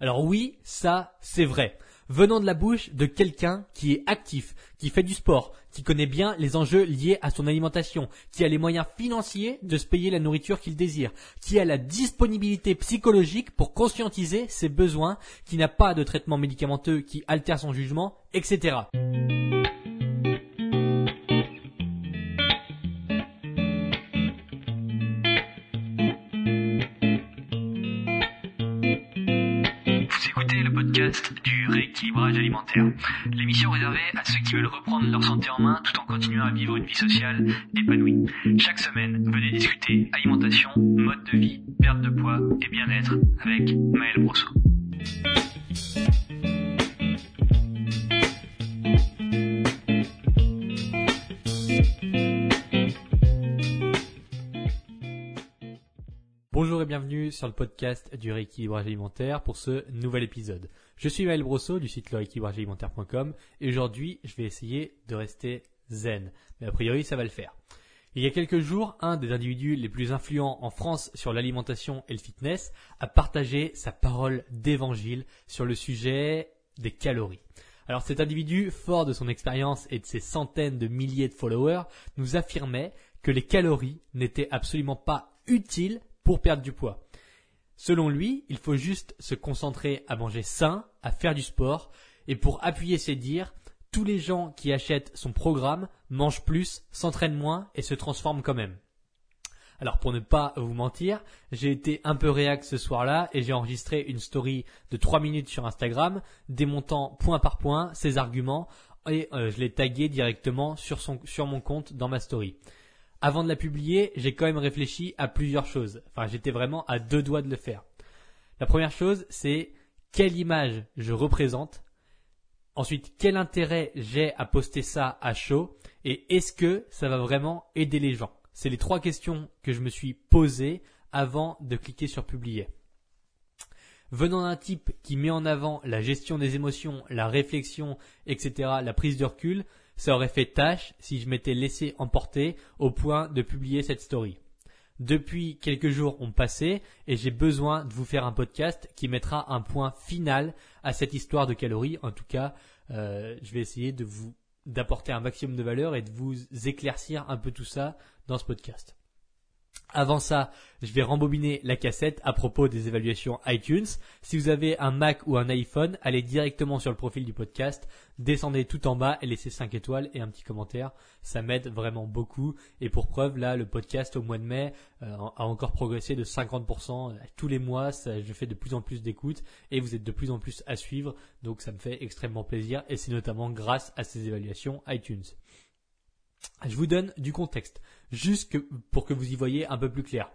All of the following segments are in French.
Alors oui, ça, c'est vrai. Venant de la bouche de quelqu'un qui est actif, qui fait du sport, qui connaît bien les enjeux liés à son alimentation, qui a les moyens financiers de se payer la nourriture qu'il désire, qui a la disponibilité psychologique pour conscientiser ses besoins, qui n'a pas de traitement médicamenteux qui altère son jugement, etc. l'émission réservée à ceux qui veulent reprendre leur santé en main tout en continuant à vivre une vie sociale épanouie. Chaque semaine, venez discuter alimentation, mode de vie, perte de poids et bien-être avec Maël Brosso. Bonjour et bienvenue sur le podcast du rééquilibrage alimentaire pour ce nouvel épisode. Je suis Maël Brosseau du site lerééquilibragealimentaire.com et aujourd'hui je vais essayer de rester zen. Mais a priori ça va le faire. Il y a quelques jours, un des individus les plus influents en France sur l'alimentation et le fitness a partagé sa parole d'évangile sur le sujet des calories. Alors cet individu, fort de son expérience et de ses centaines de milliers de followers, nous affirmait que les calories n'étaient absolument pas utiles pour perdre du poids. Selon lui, il faut juste se concentrer à manger sain, à faire du sport, et pour appuyer ses dires, tous les gens qui achètent son programme mangent plus, s'entraînent moins et se transforment quand même. Alors pour ne pas vous mentir, j'ai été un peu réac ce soir-là et j'ai enregistré une story de 3 minutes sur Instagram démontant point par point ses arguments et euh, je l'ai tagué directement sur, mon compte dans ma story. Avant de la publier, j'ai quand même réfléchi à plusieurs choses. Enfin, j'étais vraiment à deux doigts de le faire. La première chose, c'est quelle image je représente. Ensuite, quel intérêt j'ai à poster ça à chaud. Et est-ce que ça va vraiment aider les gens? C'est les trois questions que je me suis posées avant de cliquer sur publier. Venant d'un type qui met en avant la gestion des émotions, la réflexion, etc., la prise de recul, ça aurait fait tâche si je m'étais laissé emporter au point de publier cette story. Depuis quelques jours ont passé et j'ai besoin de vous faire un podcast qui mettra un point final à cette histoire de calories. En tout cas, euh, je vais essayer de vous d'apporter un maximum de valeur et de vous éclaircir un peu tout ça dans ce podcast. Avant ça, je vais rembobiner la cassette à propos des évaluations iTunes. Si vous avez un Mac ou un iPhone, allez directement sur le profil du podcast, descendez tout en bas et laissez 5 étoiles et un petit commentaire. Ça m'aide vraiment beaucoup. Et pour preuve, là, le podcast au mois de mai euh, a encore progressé de 50%. Tous les mois, ça, je fais de plus en plus d'écoutes et vous êtes de plus en plus à suivre. Donc ça me fait extrêmement plaisir et c'est notamment grâce à ces évaluations iTunes. Je vous donne du contexte, juste pour que vous y voyez un peu plus clair.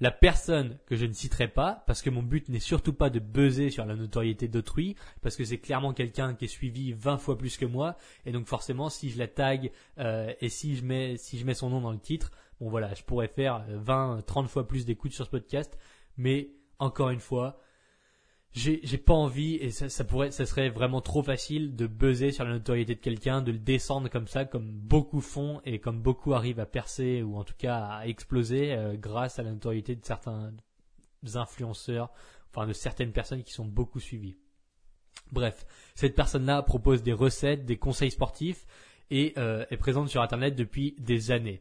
La personne que je ne citerai pas, parce que mon but n'est surtout pas de buzzer sur la notoriété d'autrui, parce que c'est clairement quelqu'un qui est suivi 20 fois plus que moi, et donc forcément si je la tag euh, et si je mets si je mets son nom dans le titre, bon voilà, je pourrais faire 20, 30 fois plus d'écoutes sur ce podcast, mais encore une fois, j'ai j'ai pas envie et ça, pourrait ça serait vraiment trop facile de buzzer sur la notoriété de quelqu'un de le descendre comme ça comme beaucoup font et comme beaucoup arrivent à percer ou en tout cas à exploser euh, grâce à la notoriété de certains influenceurs enfin de certaines personnes qui sont beaucoup suivies. Bref cette personne là propose des recettes des conseils sportifs et euh, est présente sur internet depuis des années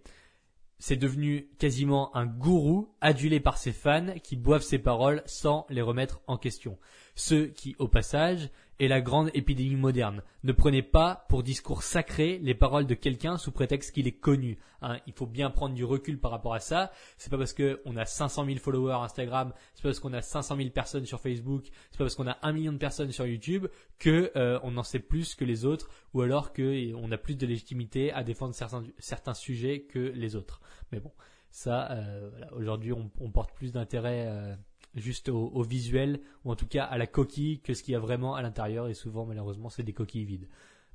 c'est devenu quasiment un gourou adulé par ses fans qui boivent ses paroles sans les remettre en question. Ceux qui, au passage, est la grande épidémie moderne. Ne prenez pas pour discours sacré les paroles de quelqu'un sous prétexte qu'il est connu. Hein. il faut bien prendre du recul par rapport à ça. C'est pas parce qu'on a 500 000 followers Instagram, c'est pas parce qu'on a 500 000 personnes sur Facebook, c'est pas parce qu'on a un million de personnes sur YouTube que euh, on en sait plus que les autres, ou alors que on a plus de légitimité à défendre certains, certains sujets que les autres. Mais bon, ça, euh, voilà, aujourd'hui, on, on, porte plus d'intérêt. Euh, juste au, visuel ou en tout cas à la coquille que ce qu'il y a vraiment à l'intérieur et souvent malheureusement c'est des coquilles vides.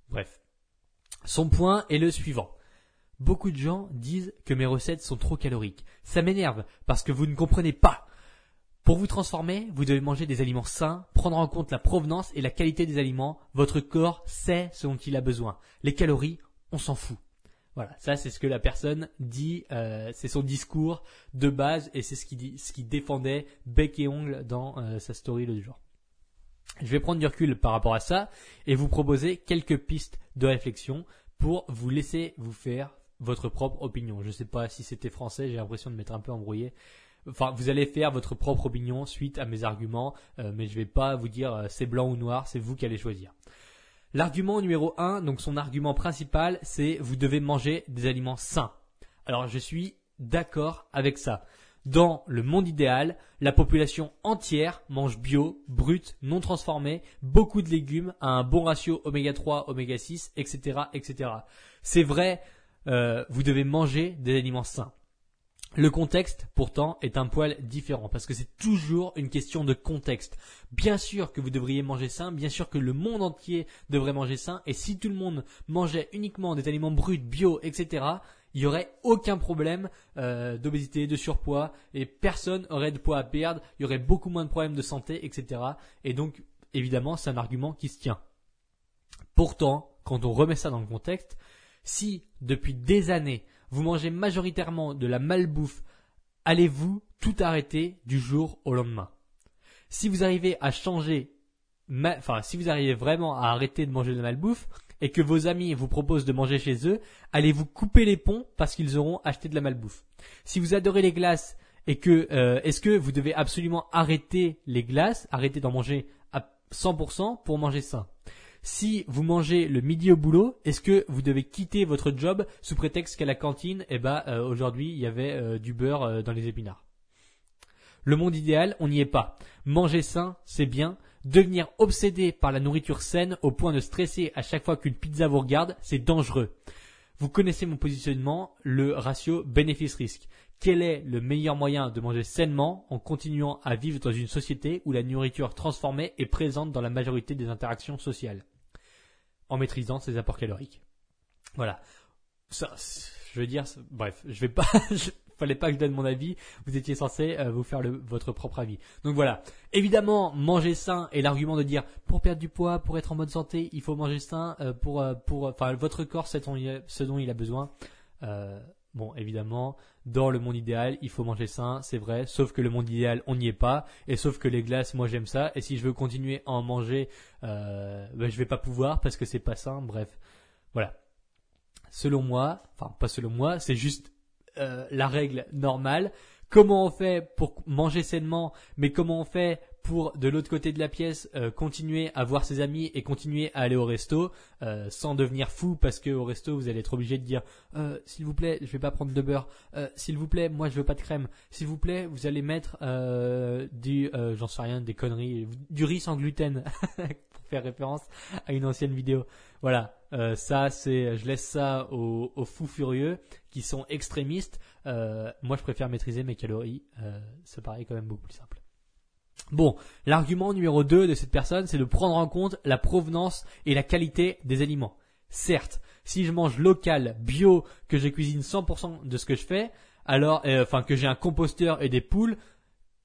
Bref. Son point est le suivant. Beaucoup de gens disent que mes recettes sont trop caloriques. Ça m'énerve parce que vous ne comprenez pas. Pour vous transformer, vous devez manger des aliments sains, prendre en compte la provenance et la qualité des aliments. Votre corps sait ce dont il a besoin. Les calories, on s'en fout. Voilà, ça c'est ce que la personne dit, euh, c'est son discours de base et c'est ce qu'il ce défendait bec et ongle dans euh, sa story le jour. Je vais prendre du recul par rapport à ça et vous proposer quelques pistes de réflexion pour vous laisser vous faire votre propre opinion. Je ne sais pas si c'était français, j'ai l'impression de m'être un peu embrouillé. Enfin, vous allez faire votre propre opinion suite à mes arguments, euh, mais je ne vais pas vous dire c'est blanc ou noir, c'est vous qui allez choisir. L'argument numéro 1, donc son argument principal, c'est vous devez manger des aliments sains. Alors je suis d'accord avec ça. Dans le monde idéal, la population entière mange bio, brut, non transformé, beaucoup de légumes, à un bon ratio oméga 3, oméga 6, etc., etc. C'est vrai, euh, vous devez manger des aliments sains. Le contexte, pourtant, est un poil différent parce que c'est toujours une question de contexte. Bien sûr que vous devriez manger sain, bien sûr que le monde entier devrait manger sain, et si tout le monde mangeait uniquement des aliments bruts, bio, etc., il n'y aurait aucun problème euh, d'obésité, de surpoids, et personne aurait de poids à perdre, il y aurait beaucoup moins de problèmes de santé, etc. Et donc, évidemment, c'est un argument qui se tient. Pourtant, quand on remet ça dans le contexte, si depuis des années, vous mangez majoritairement de la malbouffe, allez-vous tout arrêter du jour au lendemain? Si vous arrivez à changer, enfin si vous arrivez vraiment à arrêter de manger de la malbouffe et que vos amis vous proposent de manger chez eux, allez-vous couper les ponts parce qu'ils auront acheté de la malbouffe? Si vous adorez les glaces et que euh, est-ce que vous devez absolument arrêter les glaces, arrêter d'en manger à 100% pour manger sain? Si vous mangez le midi au boulot, est-ce que vous devez quitter votre job sous prétexte qu'à la cantine, eh ben, euh, aujourd'hui, il y avait euh, du beurre euh, dans les épinards? Le monde idéal, on n'y est pas. Manger sain, c'est bien. Devenir obsédé par la nourriture saine au point de stresser à chaque fois qu'une pizza vous regarde, c'est dangereux. Vous connaissez mon positionnement, le ratio bénéfice-risque. Quel est le meilleur moyen de manger sainement en continuant à vivre dans une société où la nourriture transformée est présente dans la majorité des interactions sociales? En maîtrisant ses apports caloriques. Voilà. Ça, je veux dire, bref, je vais pas, fallait pas que je donne mon avis. Vous étiez censé euh, vous faire votre propre avis. Donc voilà. Évidemment, manger sain et l'argument de dire pour perdre du poids, pour être en bonne santé, il faut manger sain euh, pour euh, pour enfin votre corps c'est ce dont il a besoin. Bon, évidemment, dans le monde idéal, il faut manger sain, c'est vrai, sauf que le monde idéal, on n'y est pas, et sauf que les glaces, moi j'aime ça, et si je veux continuer à en manger, euh, ben, je vais pas pouvoir parce que c'est pas sain, bref. Voilà. Selon moi, enfin pas selon moi, c'est juste euh, la règle normale. Comment on fait pour manger sainement, mais comment on fait pour de l'autre côté de la pièce euh, continuer à voir ses amis et continuer à aller au resto euh, sans devenir fou parce que au resto vous allez être obligé de dire euh, s'il vous plaît je vais pas prendre de beurre. S'il vous plaît moi je veux pas de crème. S'il vous plaît vous allez mettre du j'en sais rien des conneries du riz sans gluten. Pour faire référence à une ancienne vidéo voilà. Ça c'est je laisse ça aux, aux, fous furieux qui sont extrémistes. Moi je préfère maîtriser mes calories. Ça paraît quand même beaucoup plus simple Bon, l'argument numéro 2 de cette personne, c'est de prendre en compte la provenance et la qualité des aliments. Certes, si je mange local, bio, que je cuisine 100% de ce que je fais, alors, euh, enfin, que j'ai un composteur et des poules,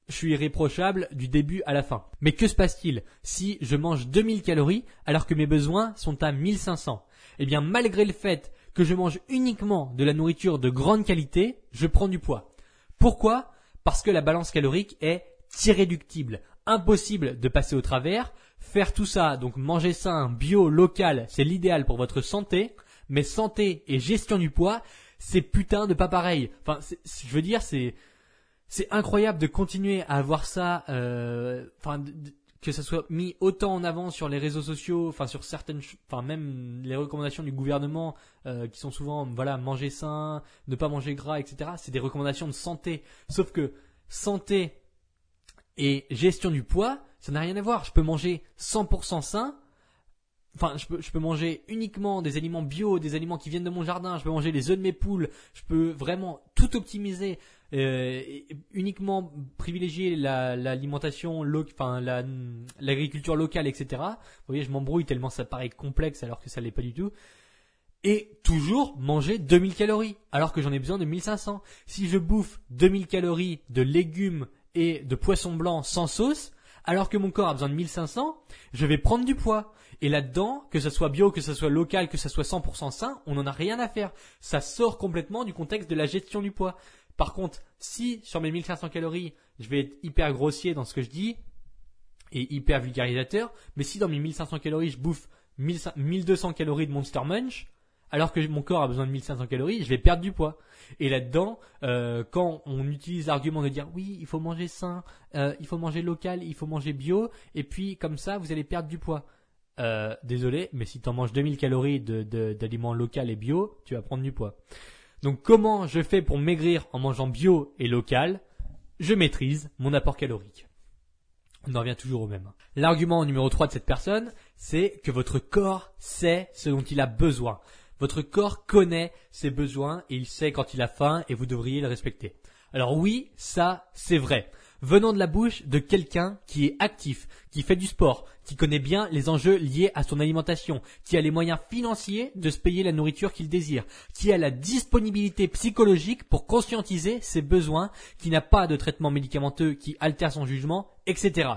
je suis irréprochable du début à la fin. Mais que se passe-t-il si je mange 2000 calories alors que mes besoins sont à 1500 Eh bien, malgré le fait que je mange uniquement de la nourriture de grande qualité, je prends du poids. Pourquoi? Parce que la balance calorique est irréductible, impossible de passer au travers. Faire tout ça, donc manger sain, bio, local, c'est l'idéal pour votre santé, mais santé et gestion du poids, c'est putain de pas pareil. Enfin, je veux dire, c'est c'est incroyable de continuer à avoir ça, euh, enfin que ça soit mis autant en avant sur les réseaux sociaux, enfin sur certaines, enfin même les recommandations du gouvernement euh, qui sont souvent, voilà, manger sain, ne pas manger gras, etc. C'est des recommandations de santé. Sauf que santé et gestion du poids, ça n'a rien à voir. Je peux manger 100% sain. Enfin, je peux, je peux manger uniquement des aliments bio, des aliments qui viennent de mon jardin. Je peux manger les œufs de mes poules. Je peux vraiment tout optimiser. Euh, uniquement privilégier l'alimentation, la, enfin l'agriculture locale, etc. Vous voyez, je m'embrouille tellement ça paraît complexe alors que ça l'est pas du tout. Et toujours manger 2000 calories alors que j'en ai besoin de 1500. Si je bouffe 2000 calories de légumes et de poisson blanc sans sauce, alors que mon corps a besoin de 1500, je vais prendre du poids. Et là-dedans, que ce soit bio, que ce soit local, que ce soit 100% sain, on n'en a rien à faire. Ça sort complètement du contexte de la gestion du poids. Par contre, si sur mes 1500 calories, je vais être hyper grossier dans ce que je dis, et hyper vulgarisateur, mais si dans mes 1500 calories je bouffe 1200 calories de Monster Munch, alors que mon corps a besoin de 1500 calories, je vais perdre du poids. Et là-dedans, euh, quand on utilise l'argument de dire oui, il faut manger sain, euh, il faut manger local, il faut manger bio, et puis comme ça, vous allez perdre du poids. Euh, désolé, mais si tu manges 2000 calories d'aliments de, local et bio, tu vas prendre du poids. Donc comment je fais pour maigrir en mangeant bio et local? Je maîtrise mon apport calorique. On en revient toujours au même. L'argument numéro 3 de cette personne, c'est que votre corps sait ce dont il a besoin. Votre corps connaît ses besoins et il sait quand il a faim et vous devriez le respecter. Alors oui, ça, c'est vrai. Venant de la bouche de quelqu'un qui est actif, qui fait du sport, qui connaît bien les enjeux liés à son alimentation, qui a les moyens financiers de se payer la nourriture qu'il désire, qui a la disponibilité psychologique pour conscientiser ses besoins, qui n'a pas de traitement médicamenteux qui altère son jugement, etc.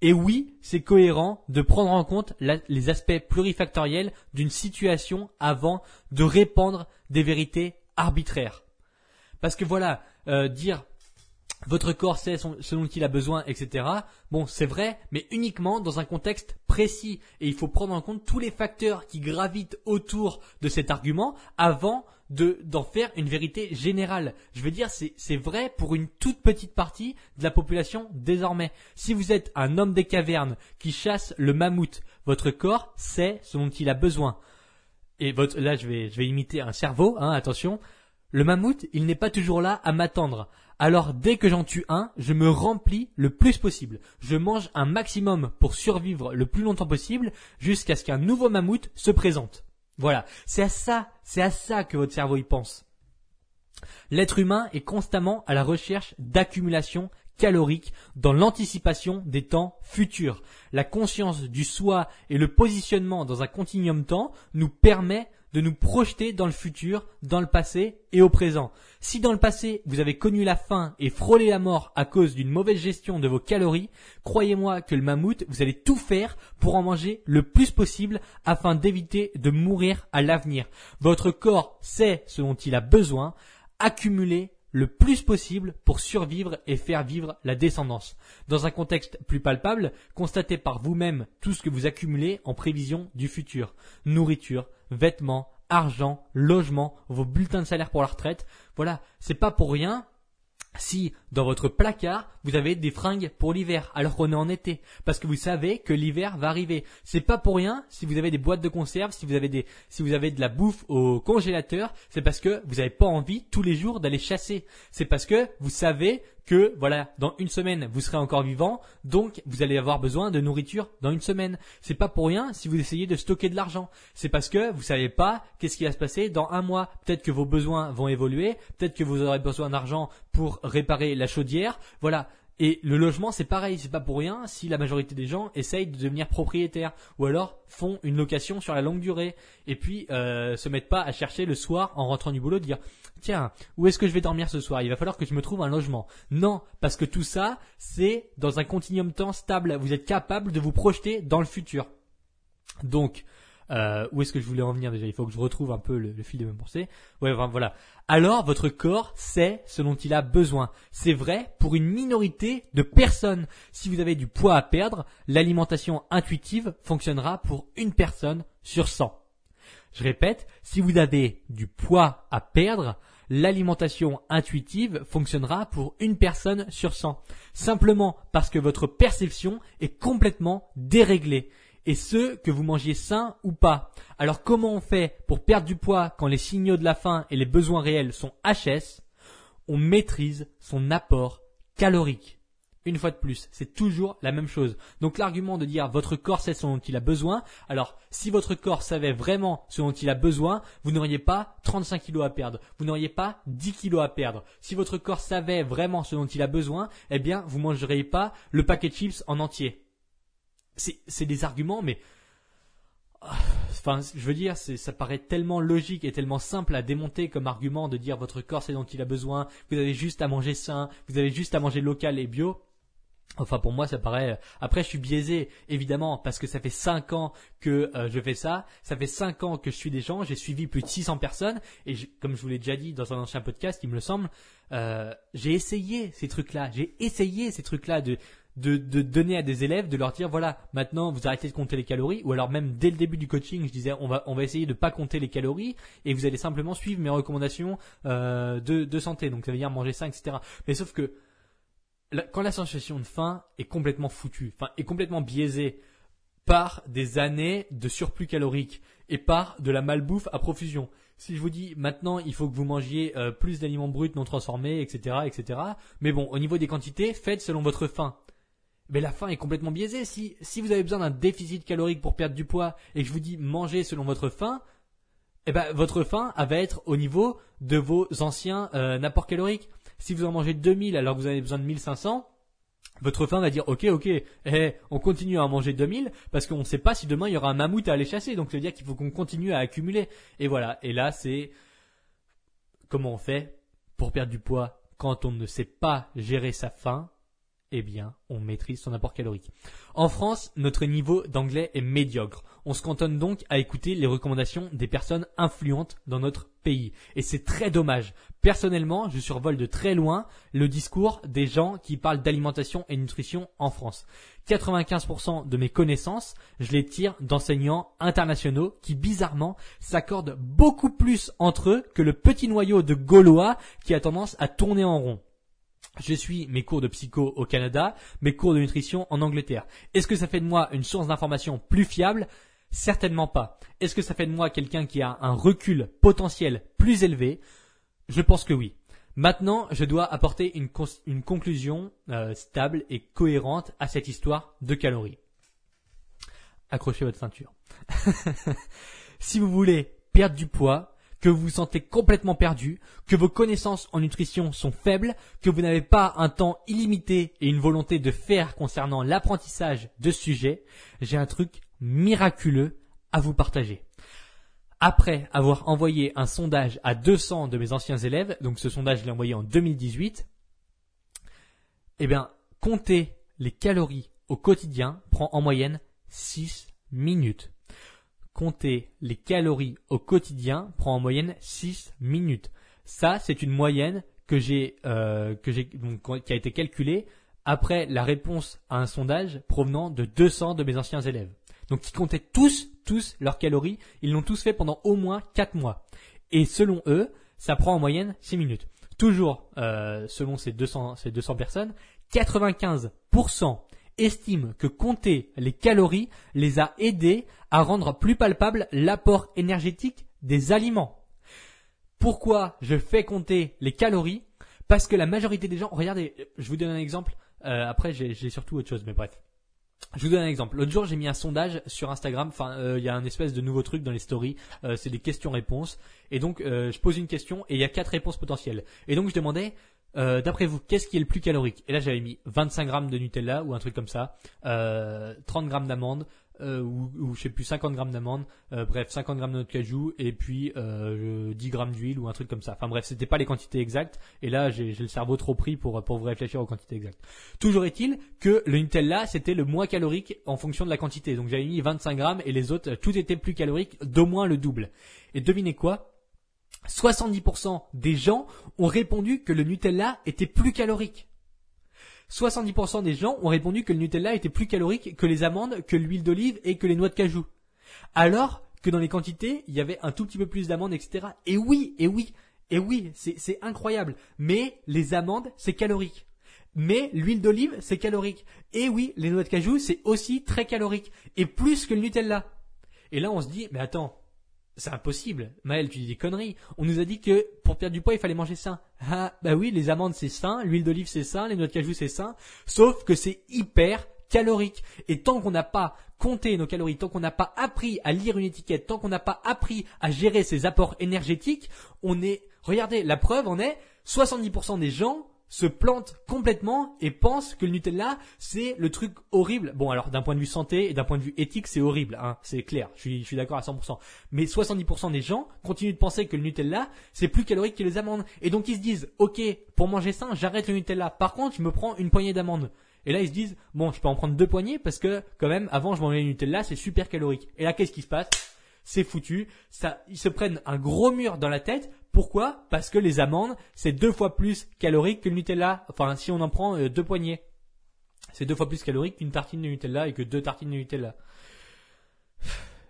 Et oui, c'est cohérent de prendre en compte les aspects plurifactoriels d'une situation avant de répandre des vérités arbitraires. Parce que voilà, euh, dire votre corps sait ce dont il a besoin, etc. Bon, c'est vrai, mais uniquement dans un contexte précis. Et il faut prendre en compte tous les facteurs qui gravitent autour de cet argument avant de d'en faire une vérité générale. Je veux dire, c'est vrai pour une toute petite partie de la population désormais. Si vous êtes un homme des cavernes qui chasse le mammouth, votre corps sait ce dont il a besoin. Et votre, là, je vais, je vais imiter un cerveau, hein, attention. Le mammouth, il n'est pas toujours là à m'attendre. Alors dès que j'en tue un, je me remplis le plus possible. Je mange un maximum pour survivre le plus longtemps possible jusqu'à ce qu'un nouveau mammouth se présente. Voilà, c'est à ça, c'est à ça que votre cerveau y pense. L'être humain est constamment à la recherche d'accumulation calorique dans l'anticipation des temps futurs. La conscience du soi et le positionnement dans un continuum temps nous permet de nous projeter dans le futur, dans le passé et au présent. Si dans le passé vous avez connu la faim et frôlé la mort à cause d'une mauvaise gestion de vos calories, croyez-moi que le mammouth, vous allez tout faire pour en manger le plus possible afin d'éviter de mourir à l'avenir. Votre corps sait ce dont il a besoin, accumulez le plus possible pour survivre et faire vivre la descendance. Dans un contexte plus palpable, constatez par vous-même tout ce que vous accumulez en prévision du futur. Nourriture, vêtements, argent, logement, vos bulletins de salaire pour la retraite. Voilà, c'est pas pour rien si dans votre placard vous avez des fringues pour l'hiver alors qu'on est en été parce que vous savez que l'hiver va arriver c'est pas pour rien si vous avez des boîtes de conserve si vous avez des si vous avez de la bouffe au congélateur c'est parce que vous n'avez pas envie tous les jours d'aller chasser c'est parce que vous savez que voilà, dans une semaine, vous serez encore vivant, donc vous allez avoir besoin de nourriture dans une semaine. C'est pas pour rien si vous essayez de stocker de l'argent. C'est parce que vous savez pas qu'est-ce qui va se passer dans un mois. Peut-être que vos besoins vont évoluer, peut-être que vous aurez besoin d'argent pour réparer la chaudière. Voilà, et le logement, c'est pareil, c'est pas pour rien si la majorité des gens essayent de devenir propriétaires ou alors font une location sur la longue durée et puis euh, se mettent pas à chercher le soir en rentrant du boulot de dire tiens où est-ce que je vais dormir ce soir? Il va falloir que je me trouve un logement. Non, parce que tout ça c'est dans un continuum temps stable. Vous êtes capable de vous projeter dans le futur. Donc euh, où est-ce que je voulais en venir déjà? Il faut que je retrouve un peu le, fil de mes pensées. Ouais, voilà. Alors votre corps sait ce dont il a besoin. C'est vrai pour une minorité de personnes. Si vous avez du poids à perdre, l'alimentation intuitive fonctionnera pour une personne sur 100. Je répète, si vous avez du poids à perdre, l'alimentation intuitive fonctionnera pour une personne sur 100. Simplement parce que votre perception est complètement déréglée et ce, que vous mangiez sain ou pas. Alors comment on fait pour perdre du poids quand les signaux de la faim et les besoins réels sont HS? On maîtrise son apport calorique. Une fois de plus, c'est toujours la même chose. Donc l'argument de dire votre corps sait ce dont il a besoin, alors si votre corps savait vraiment ce dont il a besoin, vous n'auriez pas 35 kilos à perdre, vous n'auriez pas 10 kilos à perdre. Si votre corps savait vraiment ce dont il a besoin, eh bien vous mangeriez pas le paquet de chips en entier c'est des arguments, mais enfin, je veux dire, ça paraît tellement logique et tellement simple à démonter comme argument de dire votre corps c'est dont il a besoin, vous avez juste à manger sain, vous avez juste à manger local et bio. Enfin pour moi ça paraît. Après je suis biaisé évidemment parce que ça fait 5 ans que euh, je fais ça. Ça fait 5 ans que je suis des gens. J'ai suivi plus de 600 personnes et comme je vous l'ai déjà dit dans un ancien podcast, il me le semble, euh, j'ai essayé ces trucs-là. J'ai essayé ces trucs-là de de, de donner à des élèves, de leur dire voilà, maintenant vous arrêtez de compter les calories, ou alors même dès le début du coaching, je disais on va on va essayer de pas compter les calories et vous allez simplement suivre mes recommandations euh, de, de santé. Donc ça veut dire manger sain, etc. Mais sauf que quand la sensation de faim est complètement foutue, enfin est complètement biaisée par des années de surplus calorique et par de la malbouffe à profusion. Si je vous dis maintenant il faut que vous mangiez euh, plus d'aliments bruts non transformés, etc., etc. Mais bon, au niveau des quantités, faites selon votre faim. Mais la faim est complètement biaisée. Si, si vous avez besoin d'un déficit calorique pour perdre du poids et que je vous dis mangez selon votre faim, eh ben, votre faim elle va être au niveau de vos anciens euh, apports caloriques. Si vous en mangez 2000 alors que vous avez besoin de 1500, votre faim va dire ok ok eh, on continue à en manger 2000 parce qu'on ne sait pas si demain il y aura un mammouth à aller chasser. Donc ça veut dire qu'il faut qu'on continue à accumuler. Et voilà. Et là c'est comment on fait pour perdre du poids quand on ne sait pas gérer sa faim eh bien, on maîtrise son apport calorique. En France, notre niveau d'anglais est médiocre. On se cantonne donc à écouter les recommandations des personnes influentes dans notre pays. Et c'est très dommage. Personnellement, je survole de très loin le discours des gens qui parlent d'alimentation et nutrition en France. 95% de mes connaissances, je les tire d'enseignants internationaux qui bizarrement s'accordent beaucoup plus entre eux que le petit noyau de Gaulois qui a tendance à tourner en rond. Je suis mes cours de psycho au Canada, mes cours de nutrition en Angleterre. Est-ce que ça fait de moi une source d'information plus fiable? Certainement pas. Est-ce que ça fait de moi quelqu'un qui a un recul potentiel plus élevé? Je pense que oui. Maintenant, je dois apporter une, conclusion euh, stable et cohérente à cette histoire de calories. Accrochez votre ceinture. si vous voulez perdre du poids, que vous vous sentez complètement perdu, que vos connaissances en nutrition sont faibles, que vous n'avez pas un temps illimité et une volonté de faire concernant l'apprentissage de ce sujet, j'ai un truc miraculeux à vous partager. Après avoir envoyé un sondage à 200 de mes anciens élèves, donc ce sondage je l'ai envoyé en 2018, eh bien, compter les calories au quotidien prend en moyenne 6 minutes. Compter les calories au quotidien prend en moyenne 6 minutes. Ça, c'est une moyenne que j'ai, euh, que j'ai, qui a été calculée après la réponse à un sondage provenant de 200 de mes anciens élèves. Donc, ils comptaient tous, tous leurs calories. Ils l'ont tous fait pendant au moins 4 mois. Et selon eux, ça prend en moyenne 6 minutes. Toujours, euh, selon ces 200, ces 200 personnes, 95% estiment que compter les calories les a aidés à rendre plus palpable l'apport énergétique des aliments. Pourquoi je fais compter les calories? Parce que la majorité des gens, regardez, je vous donne un exemple, euh, après j'ai j'ai surtout autre chose, mais bref. Je vous donne un exemple. L'autre jour, j'ai mis un sondage sur Instagram. Enfin, euh, il y a un espèce de nouveau truc dans les stories. Euh, c'est des questions-réponses. Et donc, euh, je pose une question et il y a quatre réponses potentielles. Et donc, je demandais, euh, d'après vous, qu'est-ce qui est le plus calorique? Et là, j'avais mis 25 grammes de Nutella ou un truc comme ça, euh, 30 grammes d'amandes, euh, ou, ou je sais plus 50 grammes d'amandes, euh, bref 50 grammes de noix de cajou et puis euh, 10 grammes d'huile ou un truc comme ça. Enfin bref, c'était pas les quantités exactes. Et là, j'ai j'ai le cerveau trop pris pour pour vous réfléchir aux quantités exactes. Toujours est-il que le Nutella c'était le moins calorique en fonction de la quantité. Donc j'avais mis 25 grammes et les autres, tout était plus calorique, d'au moins le double. Et devinez quoi? 70% des gens ont répondu que le Nutella était plus calorique. 70% des gens ont répondu que le Nutella était plus calorique que les amandes, que l'huile d'olive et que les noix de cajou. Alors que dans les quantités, il y avait un tout petit peu plus d'amandes, etc. Et oui, et oui, et oui, c'est incroyable. Mais les amandes, c'est calorique. Mais l'huile d'olive, c'est calorique. Et oui, les noix de cajou, c'est aussi très calorique. Et plus que le Nutella. Et là, on se dit, mais attends, c'est impossible. Maël, tu dis des conneries. On nous a dit que pour perdre du poids, il fallait manger sain. Ah, bah oui, les amandes c'est sain, l'huile d'olive c'est sain, les noix de cajou c'est sain. Sauf que c'est hyper calorique. Et tant qu'on n'a pas compté nos calories, tant qu'on n'a pas appris à lire une étiquette, tant qu'on n'a pas appris à gérer ses apports énergétiques, on est, regardez, la preuve en est, 70% des gens se plantent complètement et pensent que le Nutella c'est le truc horrible. Bon alors d'un point de vue santé et d'un point de vue éthique c'est horrible, hein, c'est clair, je suis, d'accord à 100%. Mais 70% des gens continuent de penser que le Nutella c'est plus calorique que les amandes. Et donc ils se disent ok pour manger sain j'arrête le Nutella. Par contre je me prends une poignée d'amandes. Et là ils se disent bon je peux en prendre deux poignées parce que quand même avant je mangeais le Nutella c'est super calorique. Et là qu'est-ce qui se passe? C'est foutu. Ça, ils se prennent un gros mur dans la tête. Pourquoi? Parce que les amandes, c'est deux fois plus calorique que le Nutella. Enfin, si on en prend euh, deux poignées. c'est deux fois plus calorique qu'une tartine de Nutella et que deux tartines de Nutella.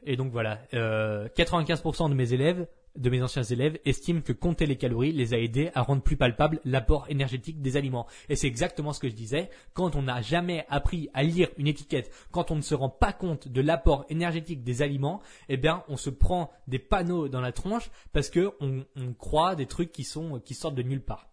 Et donc voilà, euh, 95% de mes élèves, de mes anciens élèves, estiment que compter les calories les a aidés à rendre plus palpable l'apport énergétique des aliments. Et c'est exactement ce que je disais. Quand on n'a jamais appris à lire une étiquette, quand on ne se rend pas compte de l'apport énergétique des aliments, eh bien, on se prend des panneaux dans la tronche parce que on, croit des trucs qui sont qui sortent de nulle part.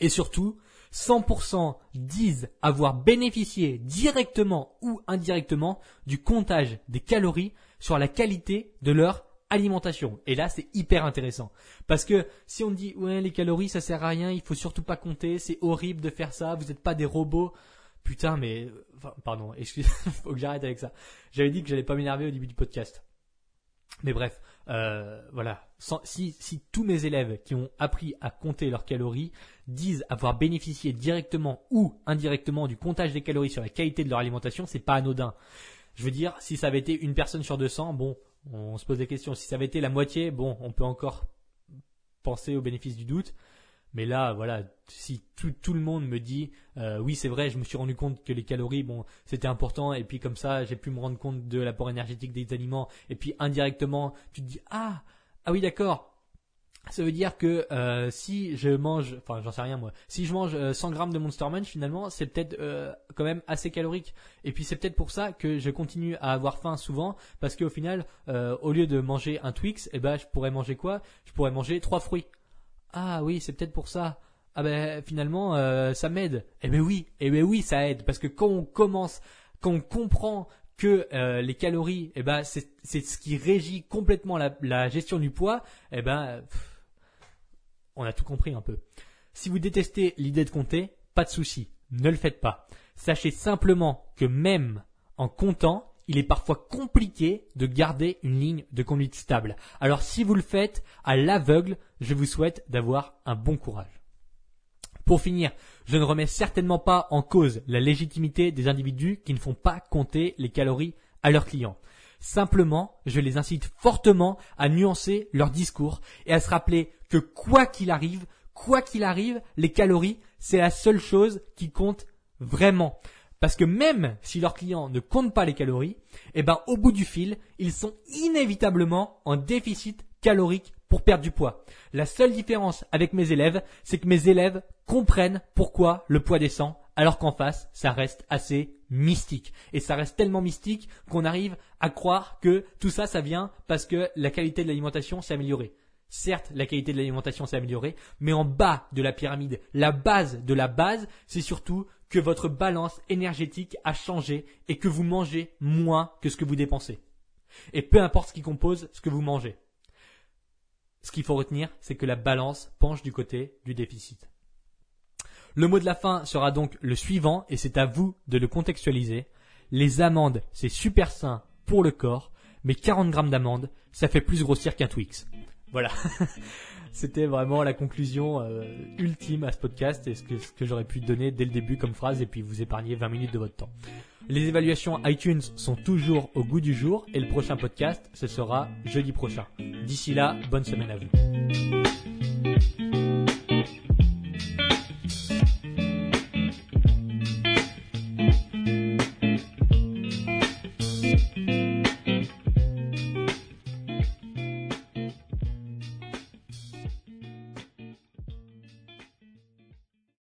Et surtout, 100% disent avoir bénéficié directement ou indirectement du comptage des calories sur la qualité de leur alimentation. Et là, c'est hyper intéressant. Parce que si on dit, ouais, les calories, ça sert à rien, il faut surtout pas compter, c'est horrible de faire ça, vous n'êtes pas des robots. Putain, mais, enfin, pardon, excusez, faut que j'arrête avec ça. J'avais dit que j'allais pas m'énerver au début du podcast. Mais bref, euh, voilà. si, si tous mes élèves qui ont appris à compter leurs calories disent avoir bénéficié directement ou indirectement du comptage des calories sur la qualité de leur alimentation, c'est pas anodin. Je veux dire, si ça avait été une personne sur 200, bon, on se pose des questions. Si ça avait été la moitié, bon, on peut encore penser au bénéfice du doute. Mais là, voilà, si tout, tout le monde me dit, euh, oui, c'est vrai, je me suis rendu compte que les calories, bon, c'était important, et puis comme ça, j'ai pu me rendre compte de l'apport énergétique des aliments, et puis indirectement, tu te dis, ah, ah oui, d'accord, ça veut dire que euh, si je mange, enfin j'en sais rien moi, si je mange 100 euh, grammes de Monster Munch finalement c'est peut-être euh, quand même assez calorique. Et puis c'est peut-être pour ça que je continue à avoir faim souvent parce qu'au final au lieu de manger un Twix, eh ben je pourrais manger quoi? Je pourrais manger trois fruits. Ah oui c'est peut-être pour ça. Ah ben finalement ça m'aide. Eh ben oui, eh ben oui ça aide parce que quand on commence, quand on comprend que les calories, eh ben c'est ce qui régit complètement la, gestion du poids, eh ben on a tout compris un peu. Si vous détestez l'idée de compter, pas de souci, ne le faites pas. Sachez simplement que même en comptant, il est parfois compliqué de garder une ligne de conduite stable. Alors si vous le faites à l'aveugle, je vous souhaite d'avoir un bon courage. Pour finir, je ne remets certainement pas en cause la légitimité des individus qui ne font pas compter les calories à leurs clients. Simplement, je les incite fortement à nuancer leur discours et à se rappeler que quoi qu'il arrive, quoi qu'il arrive, les calories, c'est la seule chose qui compte vraiment. Parce que même si leurs clients ne comptent pas les calories, eh ben, au bout du fil, ils sont inévitablement en déficit calorique pour perdre du poids. La seule différence avec mes élèves, c'est que mes élèves comprennent pourquoi le poids descend, alors qu'en face, ça reste assez mystique. Et ça reste tellement mystique qu'on arrive à croire que tout ça, ça vient parce que la qualité de l'alimentation s'est améliorée. Certes, la qualité de l'alimentation s'est améliorée, mais en bas de la pyramide, la base de la base, c'est surtout que votre balance énergétique a changé et que vous mangez moins que ce que vous dépensez. Et peu importe ce qui compose ce que vous mangez. Ce qu'il faut retenir, c'est que la balance penche du côté du déficit. Le mot de la fin sera donc le suivant et c'est à vous de le contextualiser. Les amandes, c'est super sain pour le corps, mais 40 grammes d'amandes, ça fait plus grossir qu'un Twix. Voilà. C'était vraiment la conclusion euh, ultime à ce podcast et ce que, ce que j'aurais pu donner dès le début comme phrase et puis vous épargner 20 minutes de votre temps. Les évaluations iTunes sont toujours au goût du jour et le prochain podcast, ce sera jeudi prochain. D'ici là, bonne semaine à vous.